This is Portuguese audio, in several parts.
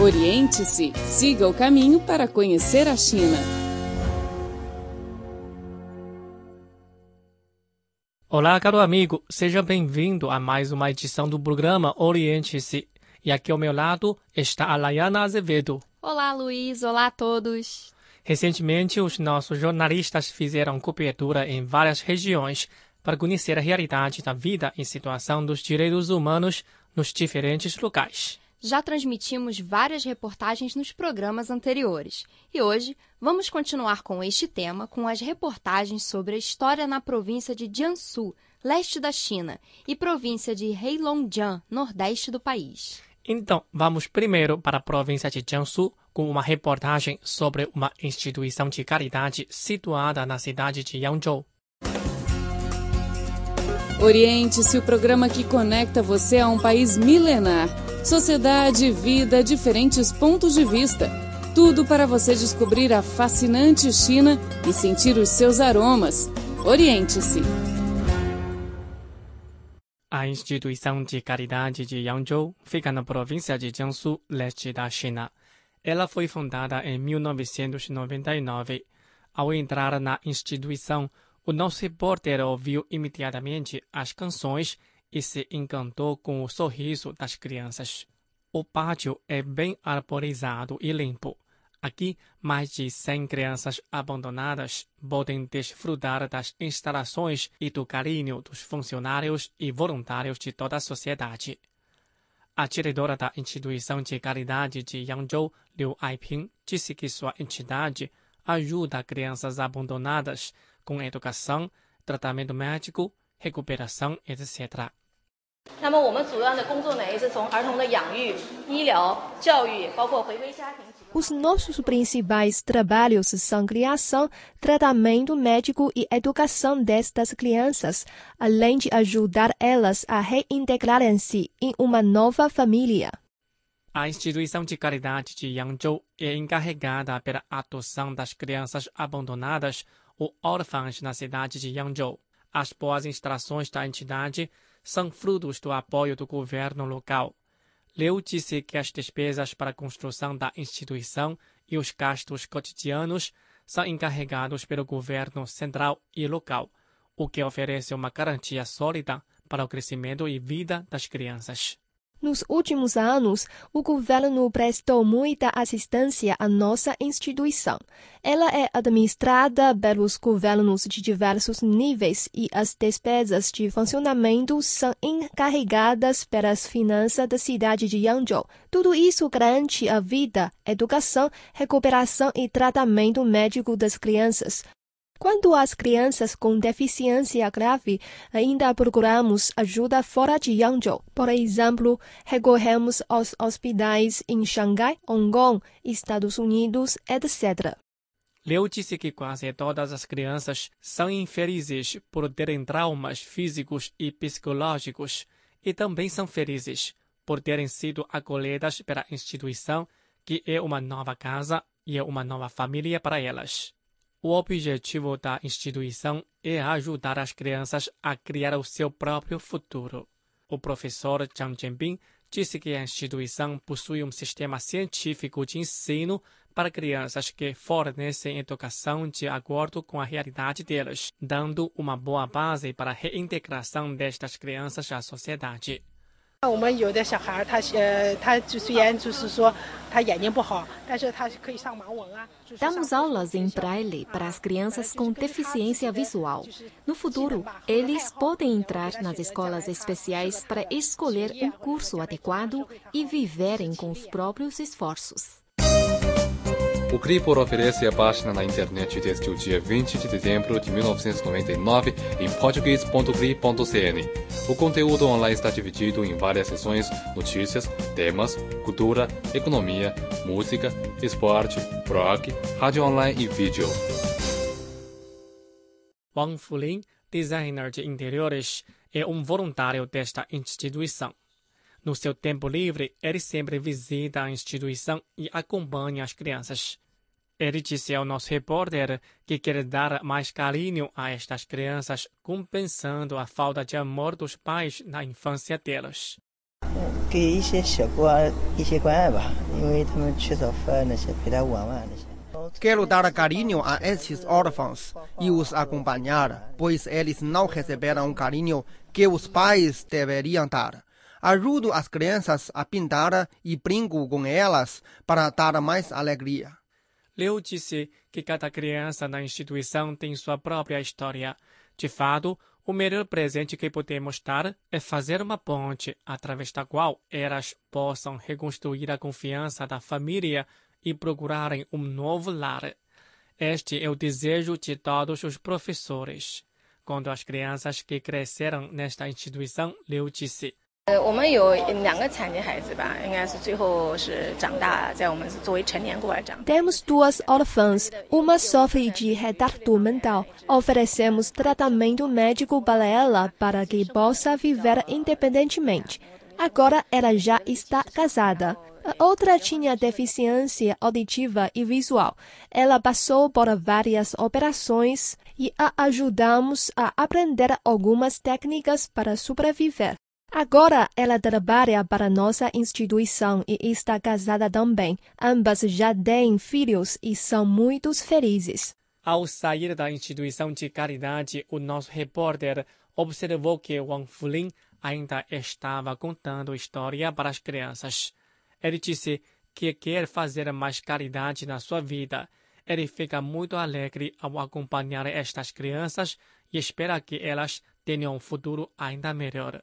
Oriente-se, siga o caminho para conhecer a China. Olá, caro amigo, seja bem-vindo a mais uma edição do programa Oriente-se. E aqui ao meu lado está a Layana Azevedo. Olá, Luiz. Olá a todos. Recentemente, os nossos jornalistas fizeram cobertura em várias regiões para conhecer a realidade da vida e situação dos direitos humanos nos diferentes locais. Já transmitimos várias reportagens nos programas anteriores e hoje vamos continuar com este tema com as reportagens sobre a história na província de Jiangsu, leste da China, e província de Heilongjiang, nordeste do país. Então, vamos primeiro para a província de Jiangsu com uma reportagem sobre uma instituição de caridade situada na cidade de Yangzhou. Oriente-se o programa que conecta você a um país milenar. Sociedade, vida, diferentes pontos de vista. Tudo para você descobrir a fascinante China e sentir os seus aromas. Oriente-se. A instituição de caridade de Yangzhou fica na província de Jiangsu, leste da China. Ela foi fundada em 1999. Ao entrar na instituição, o nosso repórter ouviu imediatamente as canções e se encantou com o sorriso das crianças. O pátio é bem arborizado e limpo. Aqui, mais de 100 crianças abandonadas podem desfrutar das instalações e do carinho dos funcionários e voluntários de toda a sociedade. A diretora da instituição de caridade de Yangzhou, Liu Aiping, disse que sua entidade ajuda crianças abandonadas com educação, tratamento médico, recuperação, etc. 那么我们主要的工作呢，也是从儿童的养育、医疗、教育，包括回归家庭。Os nossos principais trabalhos são criação, tratamento médico e educação destas crianças, além de ajudar elas a reintegrarem-se em uma nova família. A instituição de caridade de Yangzhou é encarregada pela adoção das crianças abandonadas ou órfãs na cidade de Yangzhou. As boas instalações da entidade são frutos do apoio do governo local. Liu disse que as despesas para a construção da instituição e os gastos cotidianos são encarregados pelo governo central e local, o que oferece uma garantia sólida para o crescimento e vida das crianças. Nos últimos anos, o governo prestou muita assistência à nossa instituição. Ela é administrada pelos governos de diversos níveis e as despesas de funcionamento são encarregadas pelas finanças da cidade de Yangzhou. Tudo isso garante a vida, educação, recuperação e tratamento médico das crianças, Quanto às crianças com deficiência grave, ainda procuramos ajuda fora de Yangzhou. Por exemplo, recorremos aos hospitais em Xangai, Hong Kong, Estados Unidos, etc. Liu disse que quase todas as crianças são infelizes por terem traumas físicos e psicológicos e também são felizes por terem sido acolhidas pela instituição, que é uma nova casa e é uma nova família para elas. O objetivo da instituição é ajudar as crianças a criar o seu próprio futuro. O professor Zhang Jianbing disse que a instituição possui um sistema científico de ensino para crianças que fornecem educação de acordo com a realidade delas, dando uma boa base para a reintegração destas crianças à sociedade. Damos aulas em braille para as crianças com deficiência visual. No futuro, eles podem entrar nas escolas especiais para escolher um curso adequado e viverem com os próprios esforços. O Cripor oferece a página na internet desde o dia 20 de dezembro de 1999 em português.cri.cn. O conteúdo online está dividido em várias seções, notícias, temas, cultura, economia, música, esporte, blog, rádio online e vídeo. Wang Fulin, designer de interiores, é um voluntário desta instituição. No seu tempo livre, ele sempre visita a instituição e acompanha as crianças. Ele disse ao nosso repórter que quer dar mais carinho a estas crianças, compensando a falta de amor dos pais na infância delas. Quero dar carinho a estes órfãos e os acompanhar, pois eles não receberam o carinho que os pais deveriam dar. Ajudo as crianças a pintar e brinco com elas para dar mais alegria. Leu disse que cada criança na instituição tem sua própria história. De fato, o melhor presente que podemos dar é fazer uma ponte através da qual elas possam reconstruir a confiança da família e procurarem um novo lar. Este é o desejo de todos os professores. Quando as crianças que cresceram nesta instituição, Liu disse. Temos duas órfãs. Uma sofre de retardo mental. Oferecemos tratamento médico para ela para que possa viver independentemente. Agora ela já está casada. A outra tinha deficiência auditiva e visual. Ela passou por várias operações e a ajudamos a aprender algumas técnicas para sobreviver. Agora ela trabalha para nossa instituição e está casada também. Ambas já têm filhos e são muito felizes. Ao sair da instituição de caridade, o nosso repórter observou que Wang Fulin ainda estava contando história para as crianças. Ele disse que quer fazer mais caridade na sua vida. Ele fica muito alegre ao acompanhar estas crianças e espera que elas tenham um futuro ainda melhor.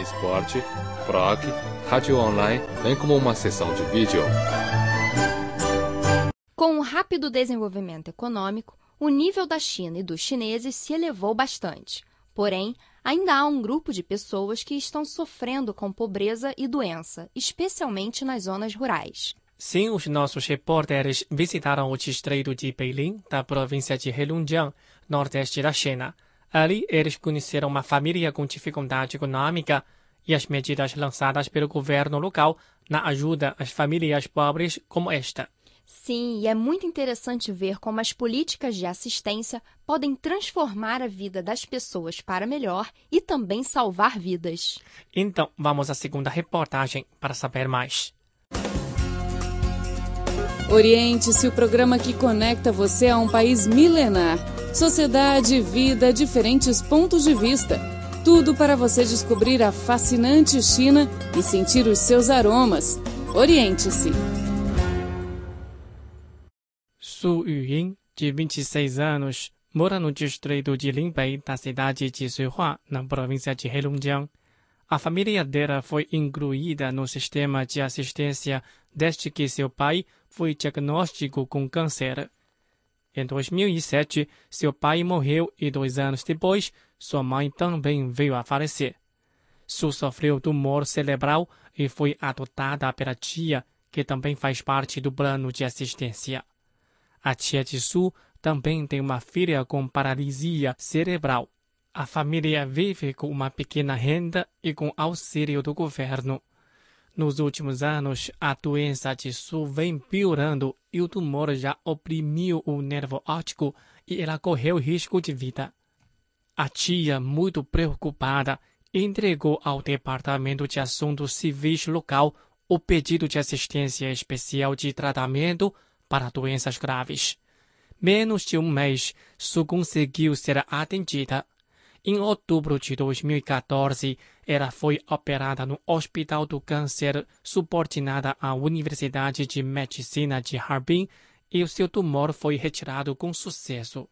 esporte, blog, rádio online, bem como uma seção de vídeo. Com o rápido desenvolvimento econômico, o nível da China e dos chineses se elevou bastante. Porém, ainda há um grupo de pessoas que estão sofrendo com pobreza e doença, especialmente nas zonas rurais. Sim, os nossos repórteres visitaram o distrito de Beilin, da província de Heilongjiang, nordeste da China. Ali, eles conheceram uma família com dificuldade econômica e as medidas lançadas pelo governo local na ajuda às famílias pobres como esta. Sim, e é muito interessante ver como as políticas de assistência podem transformar a vida das pessoas para melhor e também salvar vidas. Então, vamos à segunda reportagem para saber mais. Oriente-se o programa que conecta você a um país milenar. Sociedade, vida, diferentes pontos de vista. Tudo para você descobrir a fascinante China e sentir os seus aromas. Oriente-se. Su Yuyin, de 26 anos, mora no distrito de Linbei, da cidade de Suihua, na província de Heilongjiang. A família dela foi incluída no sistema de assistência desde que seu pai foi diagnóstico com câncer. Em 2007, seu pai morreu e dois anos depois, sua mãe também veio a falecer. Su sofreu tumor cerebral e foi adotada pela tia, que também faz parte do plano de assistência. A tia de Su também tem uma filha com paralisia cerebral. A família vive com uma pequena renda e com auxílio do governo. Nos últimos anos, a doença de Su vem piorando e o tumor já oprimiu o nervo óptico e ela correu risco de vida. A tia, muito preocupada, entregou ao Departamento de Assuntos Civis local o pedido de assistência especial de tratamento para doenças graves. Menos de um mês, Su conseguiu ser atendida. Em outubro de 2014, ela foi operada no Hospital do Câncer, subordinada à Universidade de Medicina de Harbin, e o seu tumor foi retirado com sucesso.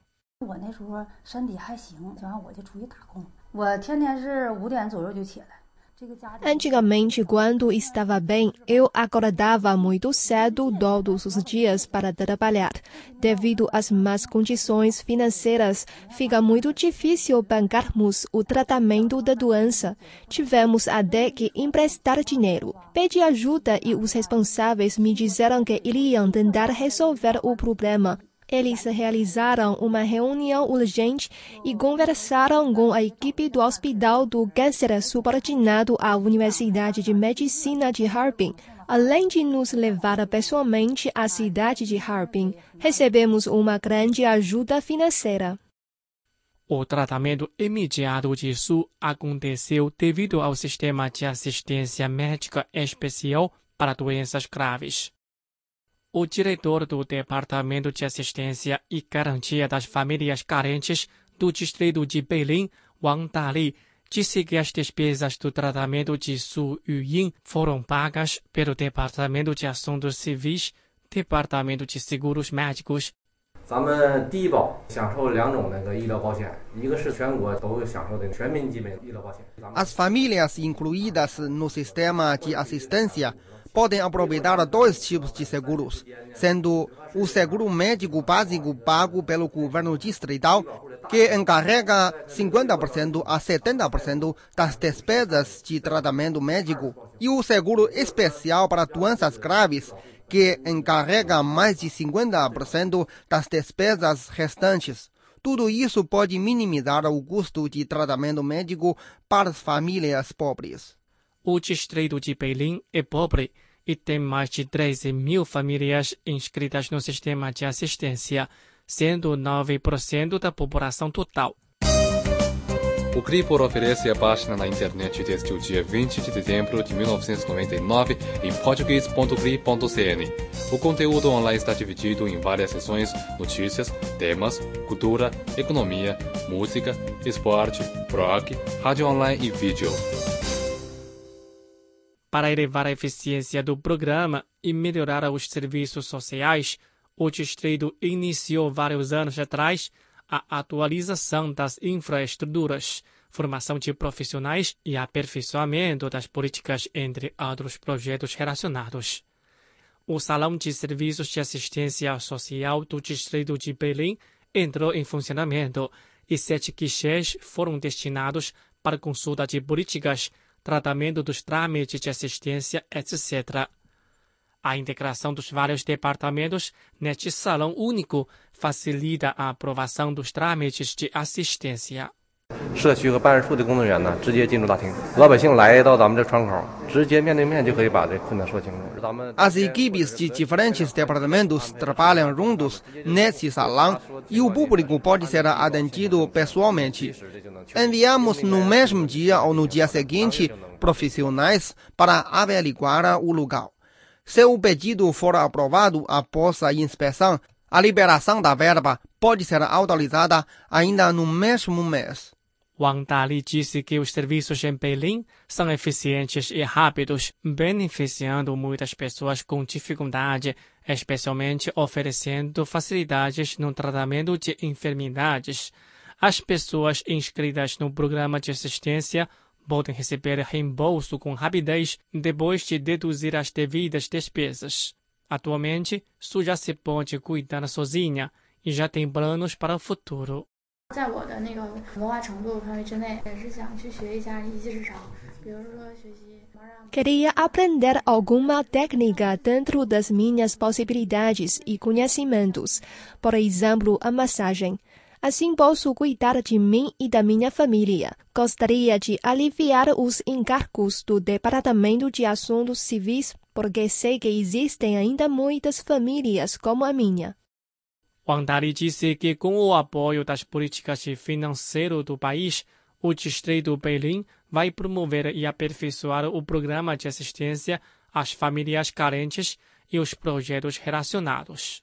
Antigamente, quando estava bem, eu acordava muito cedo todos os dias para trabalhar. Devido às más condições financeiras, fica muito difícil bancarmos o tratamento da doença. Tivemos até que emprestar dinheiro. Pedi ajuda e os responsáveis me disseram que iriam tentar resolver o problema. Eles realizaram uma reunião urgente e conversaram com a equipe do Hospital do Câncer subordinado à Universidade de Medicina de Harbin. Além de nos levar pessoalmente à cidade de Harbin, recebemos uma grande ajuda financeira. O tratamento imediato de Su aconteceu devido ao sistema de assistência médica especial para doenças graves O diretor do Departamento de Assistência e Garantia das Famílias Carentes do Distrito de Beilin, Wang Dali, disse que as despesas do tratamento de Su Yuyin foram pagas pelo Departamento de Assuntos Civis, Departamento de Seguros Médicos 咱们低保享受两种那个医疗保险，一个是全国都享受的全民基本医疗保险。 As famílias incluídas no sistema de assistência podem aproveitar dois tipos de seguros, sendo o seguro médico básico pago pelo governo distrital, que encarrega 50% a 70% das despesas de tratamento médico, e o seguro especial para doenças graves, que encarrega mais de 50% das despesas restantes. Tudo isso pode minimizar o custo de tratamento médico para as famílias pobres. O distrito de Beilin é pobre e tem mais de 13 mil famílias inscritas no sistema de assistência, sendo 9% da população total. O CRIPOR oferece a página na internet desde o dia 20 de dezembro de 1999 em português.cri.cn. O conteúdo online está dividido em várias seções, notícias, temas, cultura, economia, música, esporte, rock, rádio online e vídeo. Para elevar a eficiência do programa e melhorar os serviços sociais, o distrito iniciou vários anos atrás a atualização das infraestruturas, formação de profissionais e aperfeiçoamento das políticas, entre outros projetos relacionados. O Salão de Serviços de Assistência Social do Distrito de Belém entrou em funcionamento e sete guichês foram destinados para consulta de políticas, tratamento dos trâmites de assistência, etc. A integração dos vários departamentos neste salão único facilita a aprovação dos trâmites de assistência. 社区和办事处的工作人员呢，直接进入大厅，老百姓来到咱们这窗口，直接面对面就可以把这困难说清楚。咱们 As equipes de diferentes departamentos trabalham juntos nesse salão e o público pode ser atendido pessoalmente. Enviamos no mesmo dia ou no dia seguinte profissionais para averiguar o lugar. Se o pedido for aprovado após a inspeção, a liberação da verba pode ser autorizada ainda no mesmo mês. Wang Dali disse que os serviços em Belém são eficientes e rápidos, beneficiando muitas pessoas com dificuldade, especialmente oferecendo facilidades no tratamento de enfermidades. As pessoas inscritas no programa de assistência podem receber reembolso com rapidez depois de deduzir as devidas despesas. Atualmente, Su já se pode cuidar sozinha e já tem planos para o futuro. 在我的那个文化程度范围之内，也是想去学一下一技之长，比如说学习盲人。 Queria aprender alguma técnica dentro das minhas possibilidades e conhecimentos, por exemplo, a massagem. Assim posso cuidar de mim e da minha família. Gostaria de aliviar os encargos do Departamento de Assuntos Civis, porque sei que existem ainda muitas famílias como a minha. Wang Dali disse que com o apoio das políticas de financeiro do país, o Distrito Beilin vai promover e aperfeiçoar o programa de assistência às famílias carentes e os projetos relacionados.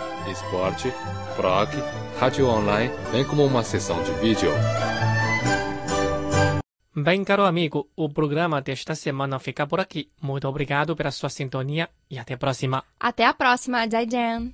esporte, blog, rádio online, bem como uma sessão de vídeo. Bem, caro amigo, o programa desta semana fica por aqui. Muito obrigado pela sua sintonia e até a próxima. Até a próxima, Zaijian!